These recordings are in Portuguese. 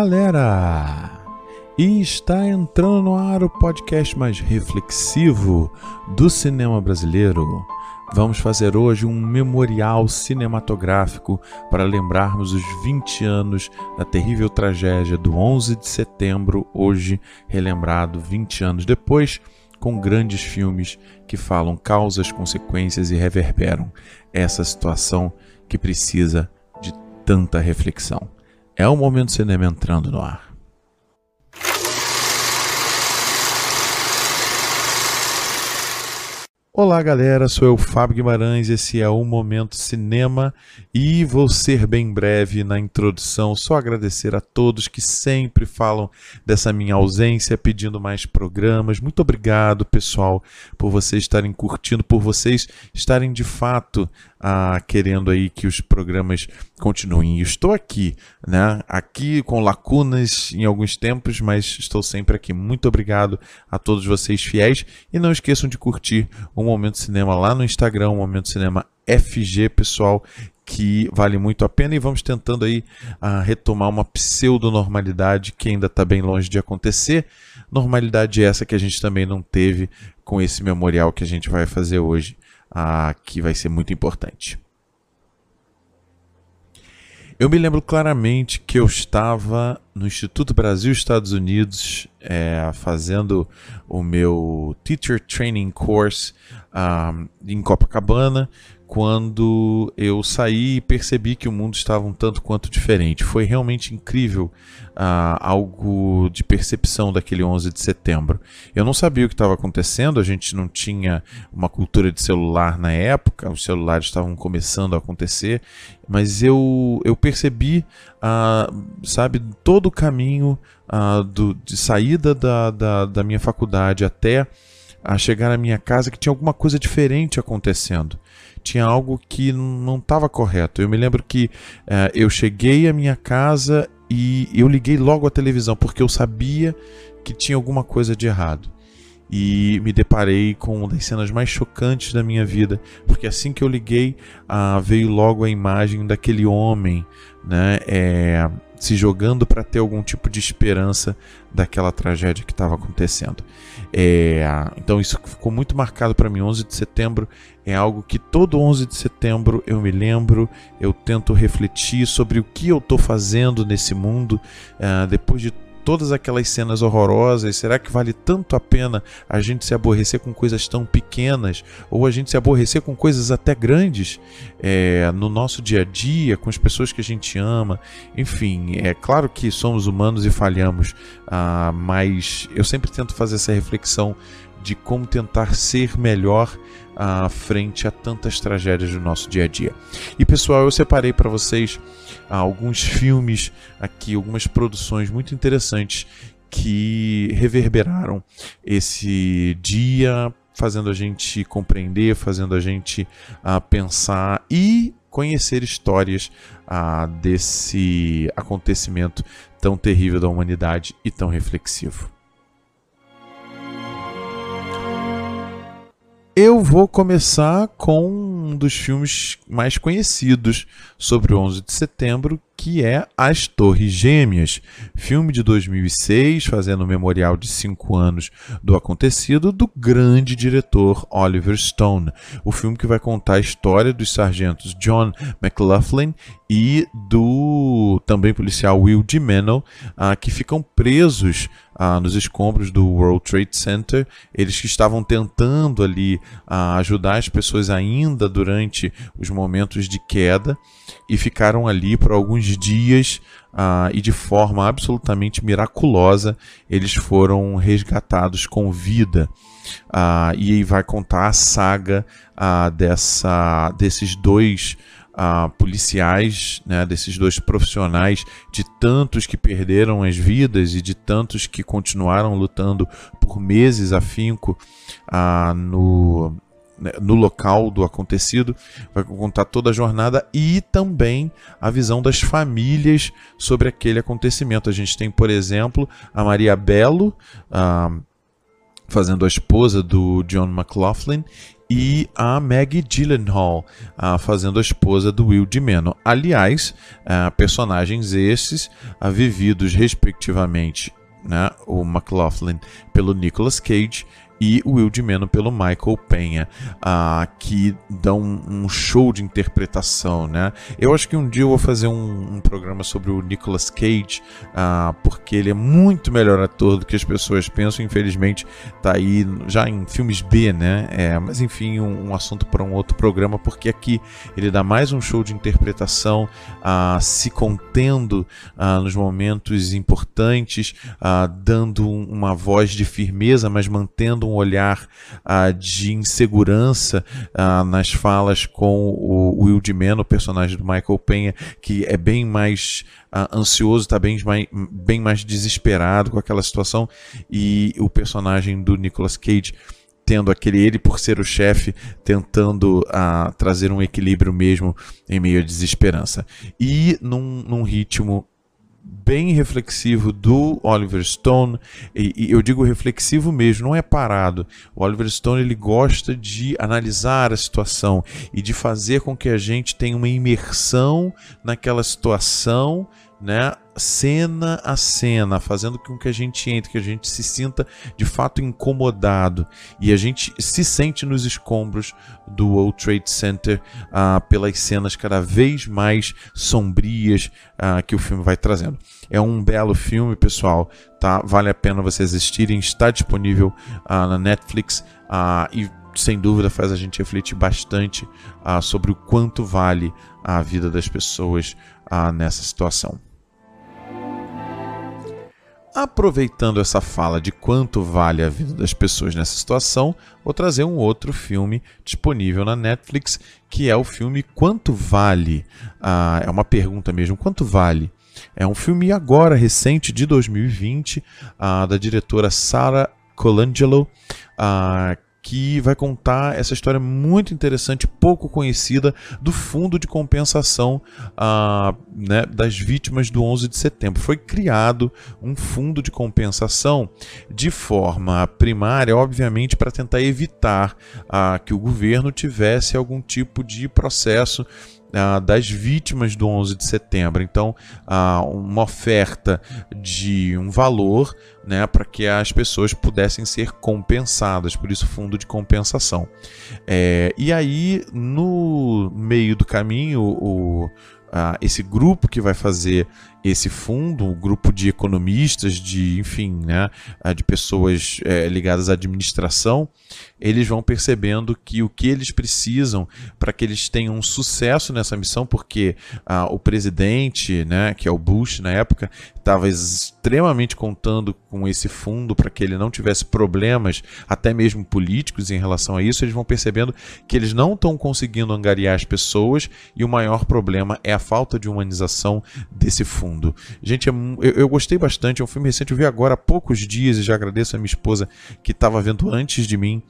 Galera! E está entrando no ar o podcast mais reflexivo do cinema brasileiro. Vamos fazer hoje um memorial cinematográfico para lembrarmos os 20 anos da terrível tragédia do 11 de setembro, hoje relembrado 20 anos depois, com grandes filmes que falam causas, consequências e reverberam essa situação que precisa de tanta reflexão. É o momento cinema entrando no ar. Olá galera, sou eu Fábio Guimarães, esse é o Momento Cinema e vou ser bem breve na introdução, só agradecer a todos que sempre falam dessa minha ausência, pedindo mais programas. Muito obrigado pessoal por vocês estarem curtindo, por vocês estarem de fato ah, querendo aí que os programas continuem. E estou aqui, né? Aqui com lacunas em alguns tempos, mas estou sempre aqui. Muito obrigado a todos vocês fiéis e não esqueçam de curtir o Momento Cinema lá no Instagram, Momento Cinema FG, pessoal, que vale muito a pena e vamos tentando aí uh, retomar uma pseudo-normalidade que ainda está bem longe de acontecer. Normalidade essa que a gente também não teve com esse memorial que a gente vai fazer hoje ah, que vai ser muito importante. Eu me lembro claramente que eu estava no Instituto Brasil Estados Unidos é, fazendo o meu Teacher Training Course ah, em Copacabana quando eu saí e percebi que o mundo estava um tanto quanto diferente. Foi realmente incrível uh, algo de percepção daquele 11 de setembro. Eu não sabia o que estava acontecendo, a gente não tinha uma cultura de celular na época, os celulares estavam começando a acontecer, mas eu, eu percebi, uh, sabe, todo o caminho uh, do, de saída da, da, da minha faculdade até a chegar na minha casa que tinha alguma coisa diferente acontecendo tinha algo que não estava correto. Eu me lembro que uh, eu cheguei à minha casa e eu liguei logo a televisão porque eu sabia que tinha alguma coisa de errado. E me deparei com uma das cenas mais chocantes da minha vida, porque assim que eu liguei, veio logo a imagem daquele homem, né, é, se jogando para ter algum tipo de esperança daquela tragédia que estava acontecendo. É, então isso ficou muito marcado para mim. 11 de setembro é algo que todo 11 de setembro eu me lembro, eu tento refletir sobre o que eu estou fazendo nesse mundo uh, depois de todas aquelas cenas horrorosas, será que vale tanto a pena a gente se aborrecer com coisas tão pequenas ou a gente se aborrecer com coisas até grandes é, no nosso dia a dia, com as pessoas que a gente ama? Enfim, é claro que somos humanos e falhamos, ah, mas eu sempre tento fazer essa reflexão de como tentar ser melhor à frente a tantas tragédias do nosso dia a dia. E pessoal, eu separei para vocês ah, alguns filmes aqui, algumas produções muito interessantes que reverberaram esse dia, fazendo a gente compreender, fazendo a gente ah, pensar e conhecer histórias ah, desse acontecimento tão terrível da humanidade e tão reflexivo. Eu vou começar com um dos filmes mais conhecidos sobre o 11 de setembro, que é As Torres Gêmeas, filme de 2006, fazendo o memorial de cinco anos do acontecido, do grande diretor Oliver Stone. O filme que vai contar a história dos sargentos John McLaughlin e do também policial Will DiMeno, uh, que ficam presos uh, nos escombros do World Trade Center. Eles que estavam tentando ali uh, ajudar as pessoas ainda durante os momentos de queda e ficaram ali por alguns dias uh, e de forma absolutamente miraculosa eles foram resgatados com vida. Uh, e vai contar a saga uh, dessa, desses dois uh, policiais, né, desses dois profissionais, de tantos que perderam as vidas e de tantos que continuaram lutando por meses afinco uh, no, né, no local do acontecido, vai contar toda a jornada e também a visão das famílias sobre aquele acontecimento. A gente tem, por exemplo, a Maria Belo, uh, fazendo a esposa do John McLaughlin, e a Maggie Gyllenhaal uh, fazendo a esposa do Will Dimeno. Aliás, uh, personagens esses vividos respectivamente, né, o McLaughlin pelo Nicolas Cage e o Will Dimeno pelo Michael Penha, uh, que dão um show de interpretação, né? Eu acho que um dia eu vou fazer um, um programa sobre o Nicolas Cage, uh, porque ele é muito melhor ator do que as pessoas pensam. Infelizmente, tá aí já em filmes B, né? É, mas enfim, um, um assunto para um outro programa, porque aqui ele dá mais um show de interpretação, uh, se contendo nos momentos importantes, dando uma voz de firmeza, mas mantendo um olhar uh, de insegurança uh, nas falas com o Will Dimeno, o personagem do Michael Penha, que é bem mais uh, ansioso, está bem mais, bem mais desesperado com aquela situação, e o personagem do Nicolas Cage tendo aquele ele por ser o chefe tentando uh, trazer um equilíbrio mesmo em meio à desesperança. E num, num ritmo bem reflexivo do Oliver Stone, e, e, eu digo reflexivo mesmo, não é parado. O Oliver Stone ele gosta de analisar a situação e de fazer com que a gente tenha uma imersão naquela situação, né? Cena a cena, fazendo com que a gente entre, que a gente se sinta de fato incomodado e a gente se sente nos escombros do World Trade Center uh, pelas cenas cada vez mais sombrias uh, que o filme vai trazendo. É um belo filme, pessoal, tá? Vale a pena vocês assistirem, está disponível uh, na Netflix e sem dúvida faz a gente refletir bastante sobre o quanto vale a vida das pessoas nessa situação. Aproveitando essa fala de quanto vale a vida das pessoas nessa situação, vou trazer um outro filme disponível na Netflix, que é o filme Quanto Vale? Ah, é uma pergunta mesmo, quanto vale? É um filme agora recente de 2020, ah, da diretora Sarah Colangelo, ah, que vai contar essa história muito interessante, pouco conhecida, do Fundo de Compensação uh, né, das Vítimas do 11 de Setembro. Foi criado um fundo de compensação de forma primária, obviamente, para tentar evitar uh, que o governo tivesse algum tipo de processo Uh, das vítimas do 11 de setembro. Então, uh, uma oferta de um valor né, para que as pessoas pudessem ser compensadas, por isso fundo de compensação. É, e aí, no meio do caminho, o, uh, esse grupo que vai fazer esse fundo, um grupo de economistas, de enfim, né, de pessoas é, ligadas à administração, eles vão percebendo que o que eles precisam para que eles tenham um sucesso nessa missão, porque ah, o presidente, né, que é o Bush na época, estava extremamente contando com esse fundo para que ele não tivesse problemas, até mesmo políticos, em relação a isso. Eles vão percebendo que eles não estão conseguindo angariar as pessoas e o maior problema é a falta de humanização desse fundo Gente, é eu, eu, gostei bastante. É um filme recente, eu vi agora há poucos dias e já agradeço a minha esposa que estava vendo antes de mim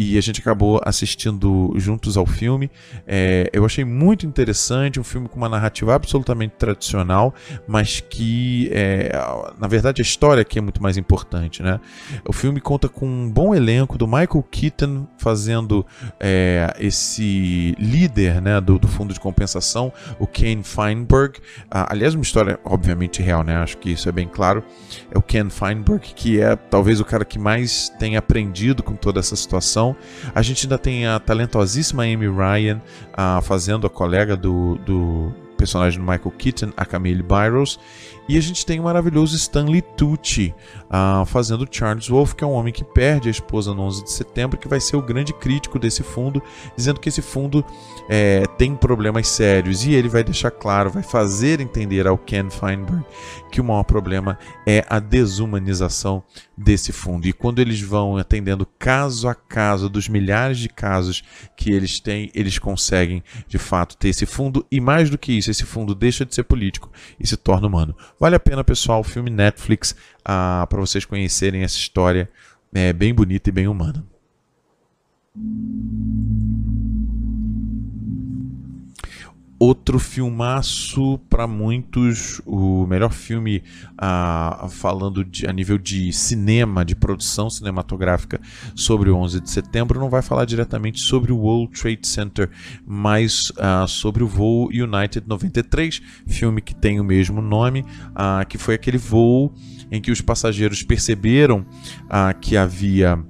e a gente acabou assistindo juntos ao filme. É, eu achei muito interessante, um filme com uma narrativa absolutamente tradicional, mas que, é, na verdade, a história aqui é muito mais importante. Né? O filme conta com um bom elenco do Michael Keaton fazendo é, esse líder né, do, do, fundo de compensação, o Ken Feinberg. Ah, aliás, uma história obviamente real, né? acho que isso é bem claro. É o Ken Feinberg, que é talvez o cara que mais tem aprendido com toda essa situação a gente ainda tem a talentosíssima Amy Ryan uh, fazendo a colega do, do personagem do Michael Keaton, a Camille Byros, e a gente tem o maravilhoso Stanley Tucci uh, fazendo Charles Wolf, que é um homem que perde a esposa no 11 de setembro, que vai ser o grande crítico desse fundo, dizendo que esse fundo é, tem problemas sérios. E ele vai deixar claro, vai fazer entender ao Ken Feinberg que o maior problema é a desumanização desse fundo. E quando eles vão atendendo caso a caso dos milhares de casos que eles têm, eles conseguem de fato ter esse fundo. E mais do que isso, esse fundo deixa de ser político e se torna humano. Vale a pena, pessoal, o filme Netflix, ah, para vocês conhecerem essa história é, bem bonita e bem humana. Outro filmaço para muitos, o melhor filme ah, falando de, a nível de cinema, de produção cinematográfica sobre o 11 de setembro, não vai falar diretamente sobre o World Trade Center, mas ah, sobre o voo United 93, filme que tem o mesmo nome, ah, que foi aquele voo em que os passageiros perceberam ah, que havia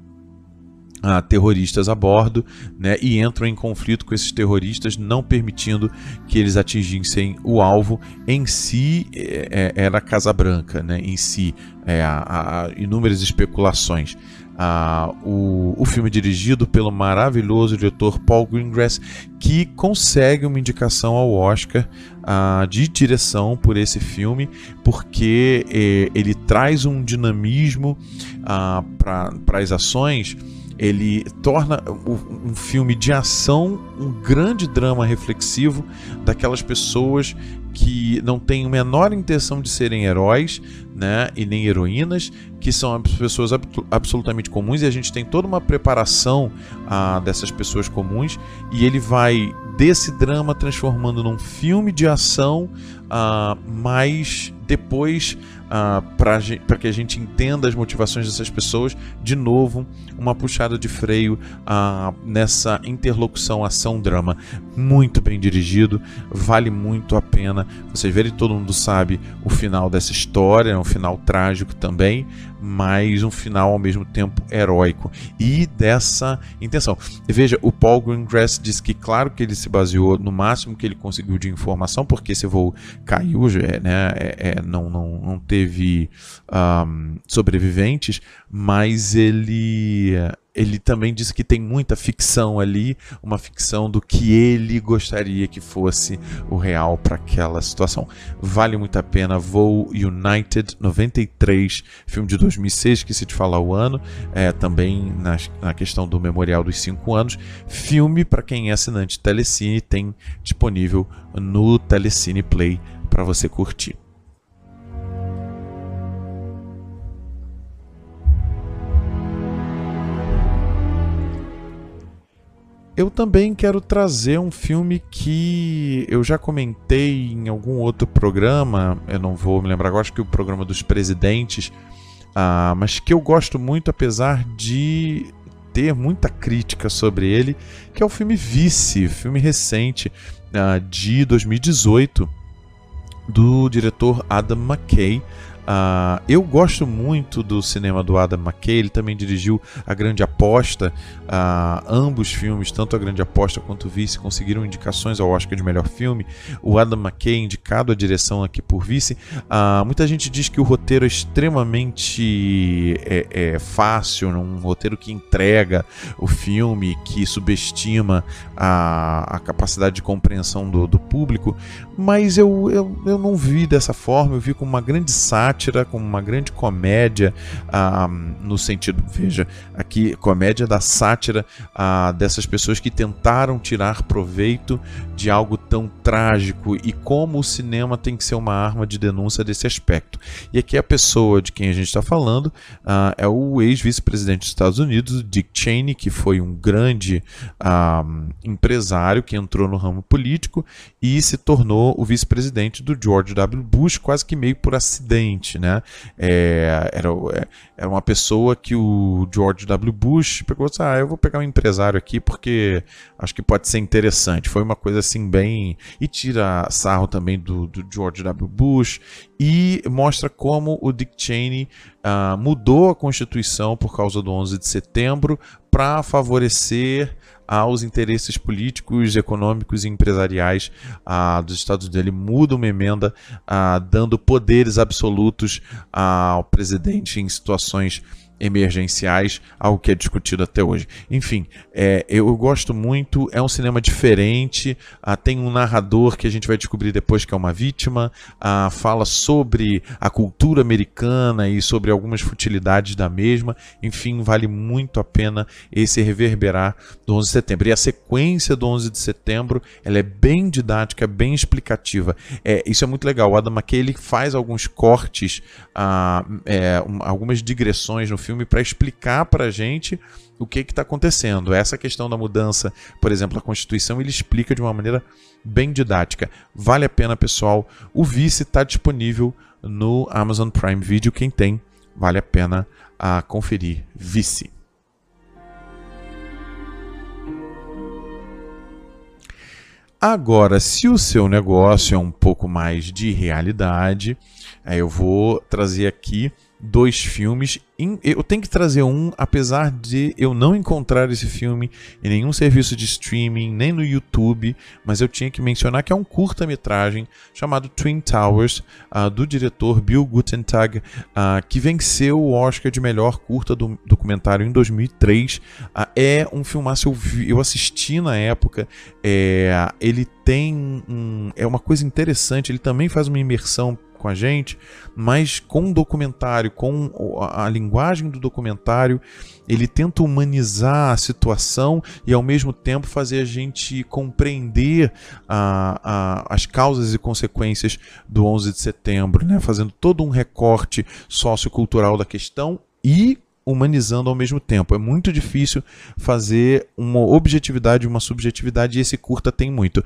ah, terroristas a bordo né, e entram em conflito com esses terroristas, não permitindo que eles atingissem o alvo. Em si, é, é era a Casa Branca, né, em si, é, há, há inúmeras especulações. Ah, o, o filme é dirigido pelo maravilhoso diretor Paul Greengrass, que consegue uma indicação ao Oscar ah, de direção por esse filme, porque eh, ele traz um dinamismo ah, para as ações ele torna um filme de ação um grande drama reflexivo daquelas pessoas que não têm a menor intenção de serem heróis, né, e nem heroínas, que são pessoas absolutamente comuns e a gente tem toda uma preparação ah, dessas pessoas comuns e ele vai desse drama transformando num filme de ação, ah, mas depois uh, para que a gente entenda as motivações dessas pessoas. De novo, uma puxada de freio uh, nessa interlocução ação-drama. Muito bem dirigido, vale muito a pena. Vocês verem, todo mundo sabe o final dessa história, é um final trágico também, mas um final ao mesmo tempo heróico e dessa intenção. Veja, o Paul Greengrass disse que, claro, que ele se baseou no máximo que ele conseguiu de informação, porque esse voo caiu, né, é, é, não, não, não teve um, sobreviventes, mas ele ele também disse que tem muita ficção ali, uma ficção do que ele gostaria que fosse o real para aquela situação. Vale muito a pena. Voo United 93, filme de 2006, que se te falar o ano, é, também na, na questão do memorial dos 5 anos. Filme para quem é assinante Telecine, tem disponível no Telecine Play para você curtir. Eu também quero trazer um filme que eu já comentei em algum outro programa, eu não vou me lembrar agora, acho que o programa dos presidentes, uh, mas que eu gosto muito, apesar de ter muita crítica sobre ele, que é o filme Vice, filme recente uh, de 2018, do diretor Adam McKay. Uh, eu gosto muito do cinema do Adam McKay, ele também dirigiu A Grande Aposta. Uh, ambos filmes, tanto A Grande Aposta quanto o Vice, conseguiram indicações ao Oscar de melhor filme. O Adam McKay indicado a direção aqui por Vice. Uh, muita gente diz que o roteiro é extremamente é, é fácil, um roteiro que entrega o filme, que subestima a, a capacidade de compreensão do, do público, mas eu, eu, eu não vi dessa forma, eu vi como uma grande sátira sátira, como uma grande comédia, ah, no sentido, veja, aqui, comédia da sátira ah, dessas pessoas que tentaram tirar proveito de algo tão trágico e como o cinema tem que ser uma arma de denúncia desse aspecto. E aqui a pessoa de quem a gente está falando ah, é o ex-vice-presidente dos Estados Unidos, Dick Cheney, que foi um grande ah, empresário que entrou no ramo político e se tornou o vice-presidente do George W. Bush, quase que meio por acidente né? É, era, é, era uma pessoa que o George W. Bush pegou e disse, ah, eu vou pegar um empresário aqui porque acho que pode ser interessante. Foi uma coisa assim bem... E tira sarro também do, do George W. Bush e mostra como o Dick Cheney uh, mudou a Constituição por causa do 11 de setembro para favorecer aos interesses políticos, econômicos e empresariais ah, dos Estados Unidos. Ele muda uma emenda ah, dando poderes absolutos ao presidente em situações emergenciais, algo que é discutido até hoje. Enfim, é, eu gosto muito, é um cinema diferente, ah, tem um narrador que a gente vai descobrir depois que é uma vítima, ah, fala sobre a cultura americana e sobre algumas futilidades da mesma, enfim, vale muito a pena esse reverberar do 11 de setembro. E a sequência do 11 de setembro, ela é bem didática, bem explicativa. É, isso é muito legal, o Adam McKay ele faz alguns cortes, ah, é, um, algumas digressões no para explicar para a gente o que está acontecendo. Essa questão da mudança, por exemplo, da Constituição, ele explica de uma maneira bem didática. Vale a pena, pessoal. O Vice está disponível no Amazon Prime Video. Quem tem, vale a pena a conferir. Vice. Agora, se o seu negócio é um pouco mais de realidade, eu vou trazer aqui dois filmes. Eu tenho que trazer um, apesar de eu não encontrar esse filme em nenhum serviço de streaming, nem no YouTube, mas eu tinha que mencionar que é um curta-metragem chamado Twin Towers, uh, do diretor Bill Gutentag, uh, que venceu o Oscar de melhor curta do documentário em 2003. Uh, ah, é um filmaço, eu, vi, eu assisti na época, é, ele tem um, é uma coisa interessante, ele também faz uma imersão com a gente, mas com o documentário, com a, linguagem do documentário, ele tenta humanizar a situação e ao mesmo tempo fazer a gente compreender a, a, as causas e consequências do 11 de setembro, né? fazendo todo um recorte sociocultural da questão e humanizando ao mesmo tempo. É muito difícil fazer uma objetividade e uma subjetividade, e esse curta tem muito.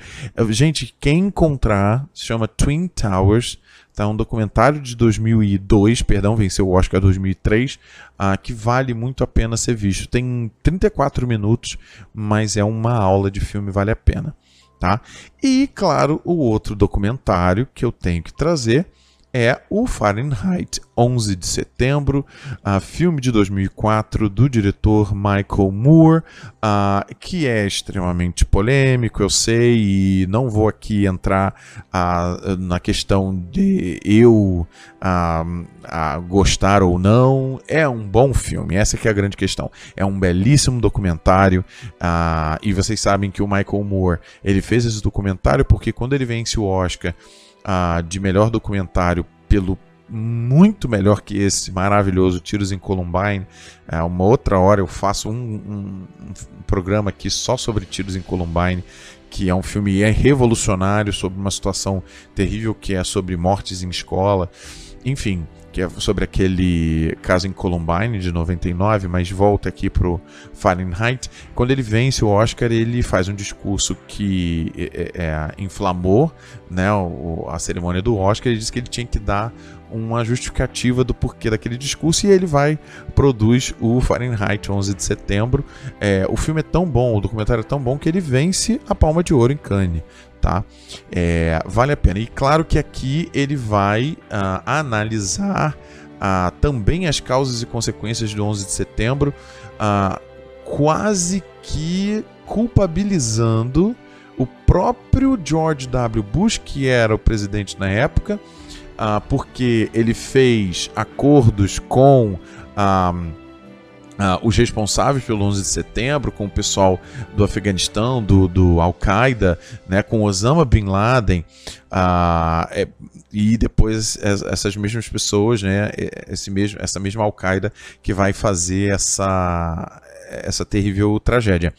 Gente, quem encontrar, se chama Twin Towers, Tá um documentário de 2002, perdão, venceu o Oscar 2003, uh, que vale muito a pena ser visto. Tem 34 minutos, mas é uma aula de filme, vale a pena, tá? E claro, o outro documentário que eu tenho que trazer é o Fahrenheit 11 de setembro, uh, filme de 2004 do diretor Michael Moore, uh, que é extremamente polêmico, eu sei, e não vou aqui entrar uh, na questão de eu gostar ou não. É um bom filme, essa é a grande questão. É um belíssimo documentário, e vocês sabem que o Michael Moore ele fez esse documentário porque quando ele vence o Oscar de melhor documentário pelo muito melhor que esse maravilhoso Tiros em Columbine. É, uma outra hora eu faço um, um, um, programa aqui só sobre Tiros em Columbine, que é um filme é revolucionário sobre uma situação terrível que é sobre mortes em escola. Enfim, que é sobre aquele caso em Columbine de 99, mas volta aqui pro Fahrenheit. Quando ele vence o Oscar, ele faz um discurso que é, é, é inflamou né, a cerimônia do Oscar. Ele diz que ele tinha que dar uma justificativa do porquê daquele discurso e ele vai produz o Fahrenheit 11 de setembro. É, o filme é tão bom, o documentário é tão bom que ele vence a Palma de Ouro em Cannes tá? É, vale a pena. E claro que aqui ele vai uh, analisar uh, também as causas e consequências do 11 de setembro, uh, quase que culpabilizando o próprio George W. Bush, que era o presidente na época, porque ele fez acordos com Uh, os responsáveis pelo 11 de setembro, com o pessoal do Afeganistão, do, do Al-Qaeda, né, com Osama Bin Laden, uh, é, e depois essas mesmas pessoas, né, esse mesmo, essa mesma Al-Qaeda que vai fazer essa, essa terrível tragédia.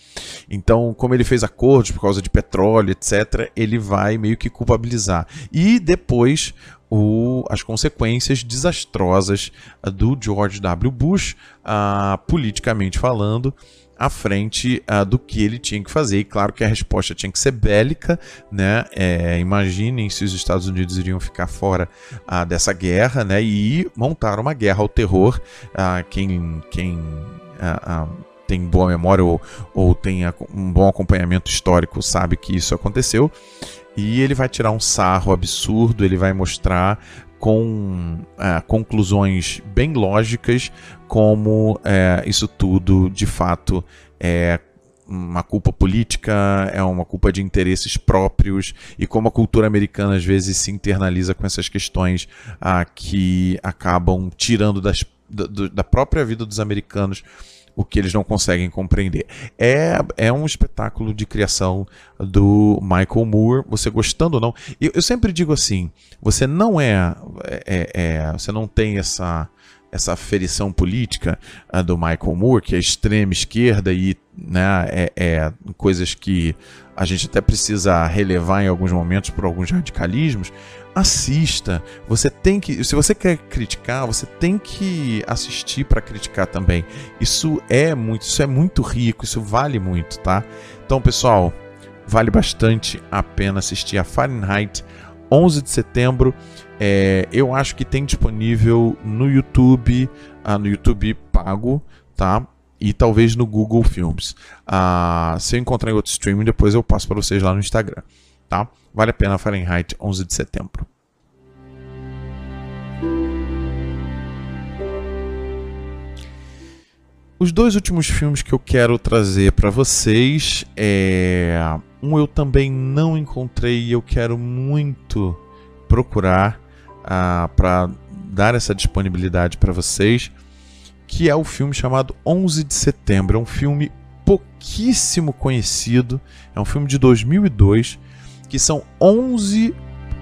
Então, como ele fez acordos por causa de petróleo, etc., ele vai meio que culpabilizar. E depois o, as consequências desastrosas do George W. Bush, uh, politicamente falando, à frente uh, do que ele tinha que fazer. E claro que a resposta tinha que ser bélica, né? É, imaginem se os Estados Unidos iriam ficar fora uh, dessa guerra, né? E montar uma guerra ao terror. Uh, quem quem tem boa memória ou, ou tem um bom acompanhamento histórico sabe que isso aconteceu. E ele vai tirar um sarro absurdo, ele vai mostrar com é, conclusões bem lógicas como é, isso tudo de fato é uma culpa política, é uma culpa de interesses próprios e como a cultura americana às vezes se internaliza com essas questões ah, que acabam tirando das, da, da própria vida dos americanos o que eles não conseguem compreender. É, é um espetáculo de criação do Michael Moore, você gostando ou não. Eu, eu sempre digo assim: você não é, é, é, você não tem essa essa ferição política uh, do Michael Moore, que é extrema esquerda e né, é, é, coisas que a gente até precisa relevar em alguns momentos por alguns radicalismos, assista. Você tem que, se você quer criticar, você tem que assistir para criticar também. Isso é muito, isso é muito rico, isso vale muito, tá? Então, pessoal, vale bastante a pena assistir a Fahrenheit 11 de setembro. É, eu acho que tem disponível no YouTube, ah, no YouTube pago, tá? E talvez no Google Films. Ah, se eu encontrar em outro streaming, depois eu passo para vocês lá no Instagram, tá? Vale a pena Fahrenheit 11 de setembro. Os dois últimos filmes que eu quero trazer para vocês é um eu também não encontrei e eu quero muito procurar ah, para dar essa disponibilidade para vocês, que é o filme chamado 11 de Setembro. É um filme pouquíssimo conhecido, é um filme de 2002, que são 11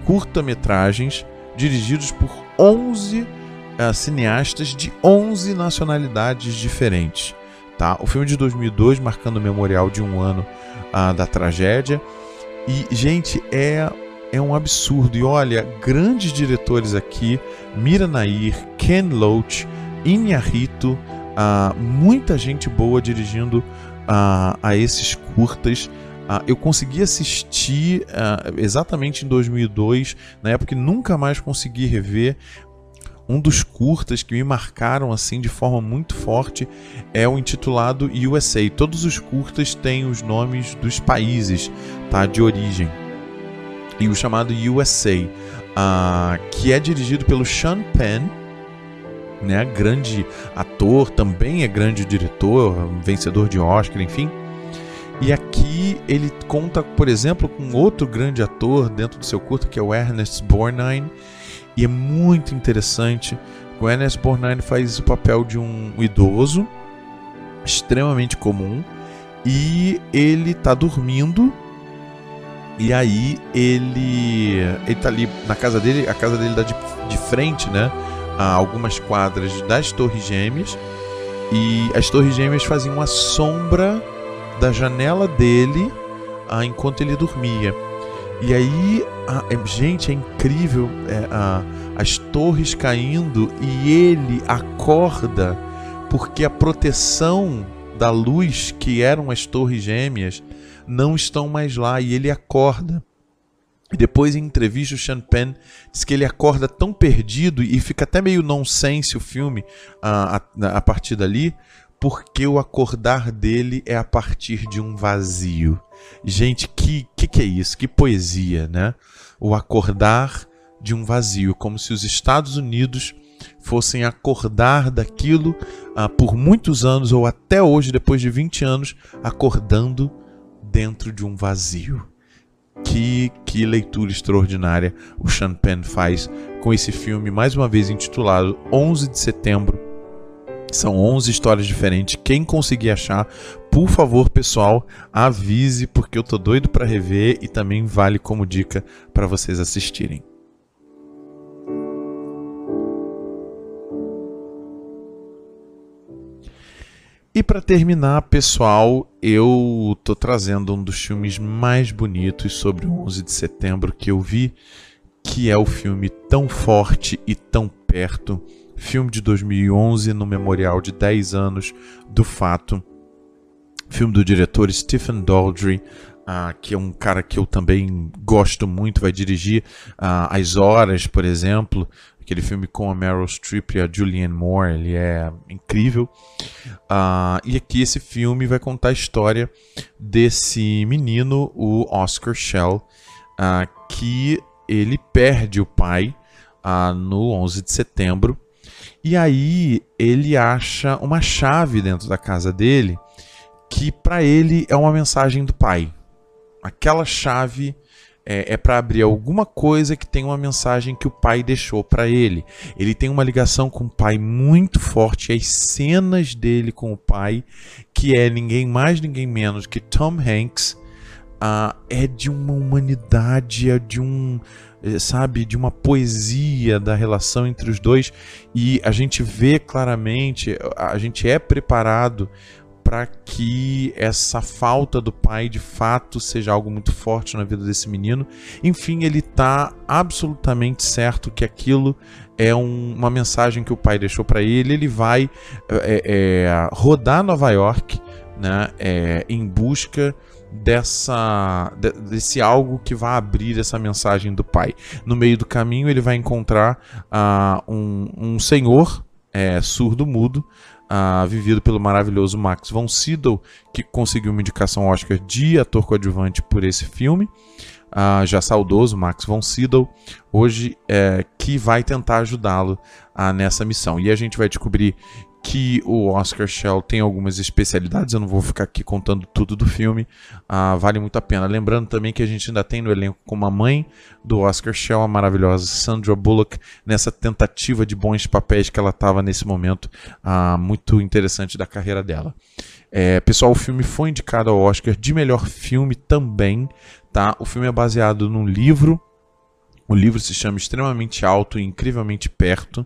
curta-metragens dirigidos por 11 uh, ah, cineastas de 11 nacionalidades diferentes. Tá? O filme de 2002, marcando o memorial de um ano uh, da tragédia. E, gente, é é um absurdo. E olha, grandes diretores aqui: Mira Nair, Ken Loach, Inharito, uh, muita gente boa dirigindo uh, a esses curtas. Uh, eu consegui assistir uh, exatamente em 2002, na época que nunca mais consegui rever. Um dos curtas que me marcaram assim de forma muito forte é o intitulado USA. Todos os curtas têm os nomes dos países, tá, de origem e o chamado USA, ah, que é dirigido pelo Sean Penn, né, grande ator, também é grande diretor, vencedor de Oscar, enfim. E aqui ele conta, por exemplo, com outro grande ator dentro do seu curto, que é o Ernest Borgnine, e é muito interessante. O Ernest Borgnine faz o papel de um idoso extremamente comum e ele está dormindo e aí ele ele tá ali na casa dele, a casa dele dá de, de frente, né, a algumas quadras das Torres Gêmeas. E as Torres Gêmeas faziam uma sombra da janela dele ah, enquanto ele dormia. E aí, ah, é, gente, é incrível é, ah, as torres caindo e ele acorda porque a proteção da luz que eram as Torres Gêmeas não estão mais lá e ele acorda. E depois, em entrevista, o Sean Penn diz que ele acorda tão perdido e fica até meio nonsense o filme a, a, a partir dali, porque o acordar dele é a partir de um vazio. Gente, que, que que é isso? Que poesia, né? O acordar de um vazio, como se os Estados Unidos fossem acordar daquilo ah, por muitos anos ou até hoje, depois de 20 anos, acordando dentro de um vazio. Que, que leitura extraordinária o Sean Penn faz com esse filme, mais uma vez intitulado 11 de Setembro. São 11 histórias diferentes. Quem conseguir achar, por favor, pessoal, avise, porque eu tô doido para rever e também vale como dica para vocês assistirem. E para terminar, pessoal, eu tô trazendo um dos filmes mais bonitos sobre o 11 de setembro que eu vi, que é o filme Tão Forte e Tão Perto, filme de 2011 no memorial de 10 anos do fato. Filme do diretor Stephen Daldry, Uh, que é um cara que eu também gosto muito, vai dirigir uh, As Horas, por exemplo, aquele filme com a Meryl Streep e a Julianne Moore, ele é incrível. Uh, e aqui esse filme vai contar a história desse menino, o Oscar Shell, uh, que ele perde o pai no 11 de setembro. E aí ele acha uma chave dentro da casa dele que para ele é uma mensagem do pai. Aquela chave é, é para abrir alguma coisa que tem uma mensagem que o pai deixou para ele. Ele tem uma ligação com o pai muito forte. As cenas dele com o pai, que é ninguém mais, ninguém menos que Tom Hanks, uh, é de uma humanidade, é de um eh, sabe, de uma poesia da relação entre os dois e a gente vê claramente, a gente é preparado para que essa falta do pai de fato seja algo muito forte na vida desse menino. Enfim, ele está absolutamente certo que aquilo é um, uma mensagem que o pai deixou para ele. Ele vai é, é, rodar Nova York né, é, em busca dessa desse algo que vai abrir essa mensagem do pai. No meio do caminho ele vai encontrar uh, um, um senhor é, surdo-mudo, uh, vivido pelo maravilhoso Max von Sydow, que conseguiu uma indicação Oscar de ator coadjuvante por esse filme. Uh, já saudoso Max von Sydow, hoje é, que vai tentar ajudá-lo uh, nessa missão. E a gente vai descobrir que o Oscar Shell tem algumas especialidades, eu não vou ficar aqui contando tudo do filme, uh, vale muito a pena. Lembrando também que a gente ainda tem no elenco como a mãe do Oscar Shell, a maravilhosa Sandra Bullock, nessa tentativa de bons papéis que ela estava nesse momento uh, muito interessante da carreira dela. É, pessoal, o filme foi indicado ao Oscar de melhor filme também, tá? O filme é baseado num livro, o livro se chama Extremamente Alto e Incrivelmente Perto.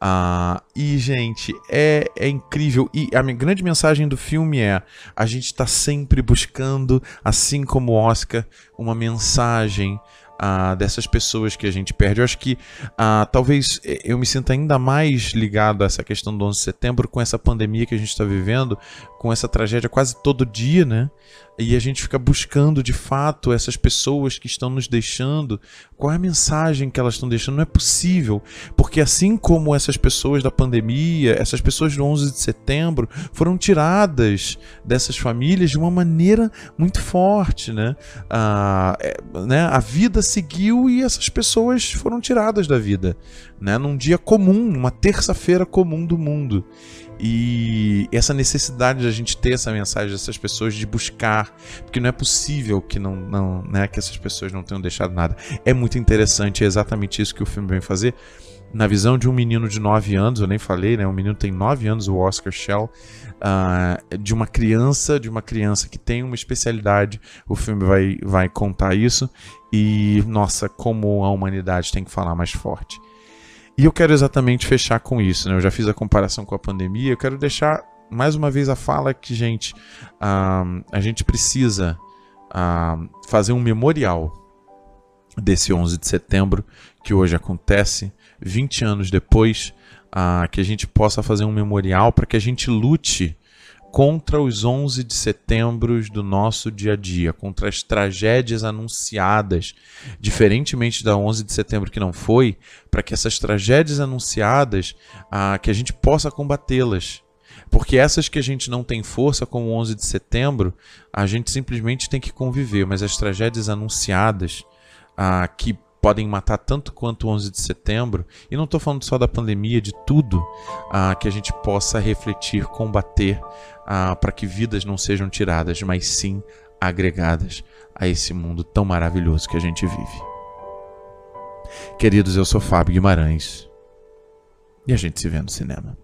Ah, e, gente, é, é incrível. E a grande mensagem do filme é: a gente está sempre buscando, assim como o Oscar, uma mensagem ah, dessas pessoas que a gente perde. Eu acho que ah, talvez eu me sinta ainda mais ligado a essa questão do 11 de setembro com essa pandemia que a gente está vivendo, com essa tragédia quase todo dia, né? E a gente fica buscando de fato essas pessoas que estão nos deixando, qual é a mensagem que elas estão deixando? Não é possível, porque assim como essas pessoas da pandemia, essas pessoas do 11 de setembro foram tiradas dessas famílias de uma maneira muito forte, né? Ah, é, né? A vida seguiu e essas pessoas foram tiradas da vida, né? Num dia comum, uma terça-feira comum do mundo. E essa necessidade de a gente ter essa mensagem dessas pessoas de buscar, porque não é possível que não, não né, que essas pessoas não tenham deixado nada. É muito interessante, é exatamente isso que o filme vem fazer. Na visão de um menino de 9 anos, eu nem falei, né? Um menino tem 9 anos, o Oscar Shell, uh, de uma criança, de uma criança que tem uma especialidade. O filme vai, vai contar isso. E, nossa, como a humanidade tem que falar mais forte. E eu quero exatamente fechar com isso, né? Eu já fiz a comparação com a pandemia, eu quero deixar mais uma vez a fala que, gente, uh, a gente precisa uh, fazer um memorial desse 11 de setembro que hoje acontece, 20 anos depois, uh, que a gente possa fazer um memorial para que a gente lute contra os 11 de setembro do nosso dia a dia, contra as tragédias anunciadas, diferentemente da 11 de setembro que não foi, para que essas tragédias anunciadas, ah, que a gente possa combatê-las. Porque essas que a gente não tem força, como o 11 de setembro, a gente simplesmente tem que conviver, mas as tragédias anunciadas, ah, que podem matar tanto quanto o 11 de setembro, e não estou falando só da pandemia, de tudo, ah, que a gente possa refletir, combater, ah, para que vidas não sejam tiradas, mas sim agregadas a esse mundo tão maravilhoso que a gente vive. Queridos, eu sou Fábio Guimarães e a gente se vê no cinema.